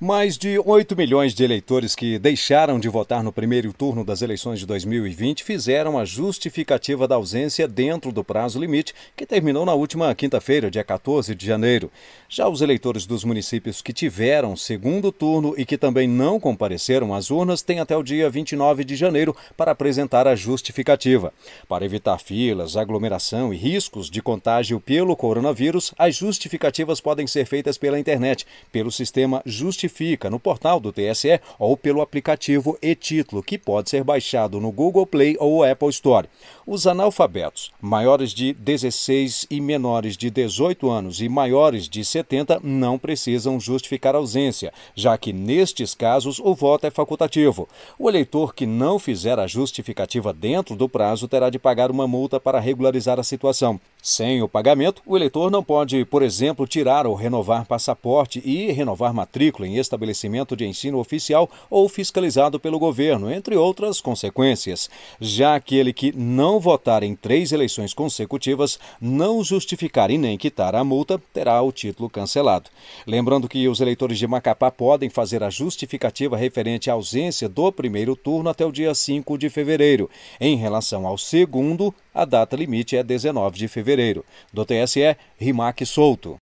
Mais de 8 milhões de eleitores que deixaram de votar no primeiro turno das eleições de 2020 fizeram a justificativa da ausência dentro do prazo limite, que terminou na última quinta-feira, dia 14 de janeiro. Já os eleitores dos municípios que tiveram segundo turno e que também não compareceram às urnas têm até o dia 29 de janeiro para apresentar a justificativa. Para evitar filas, aglomeração e riscos de contágio pelo coronavírus, as justificativas podem ser feitas pela internet, pelo sistema Justificativa No portal do TSE ou pelo aplicativo e-Título, que pode ser baixado no Google Play ou Apple Store. Os analfabetos, maiores de 16 e menores de 18 anos e maiores de 70, não precisam justificar ausência, já que nestes casos o voto é facultativo. O eleitor que não fizer a justificativa dentro do prazo terá de pagar uma multa para regularizar a situação. Sem o pagamento, o eleitor não pode, por exemplo, tirar ou renovar passaporte e renovar matrícula em estabelecimento de ensino oficial ou fiscalizado pelo governo, entre outras consequências. Já aquele que não votar em três eleições consecutivas, não justificar e nem quitar a multa, terá o título cancelado. Lembrando que os eleitores de Macapá podem fazer a justificativa referente à ausência do primeiro turno até o dia 5 de fevereiro. Em relação ao segundo, a data limite é 19 de fevereiro. Do TSE, Rimac Souto.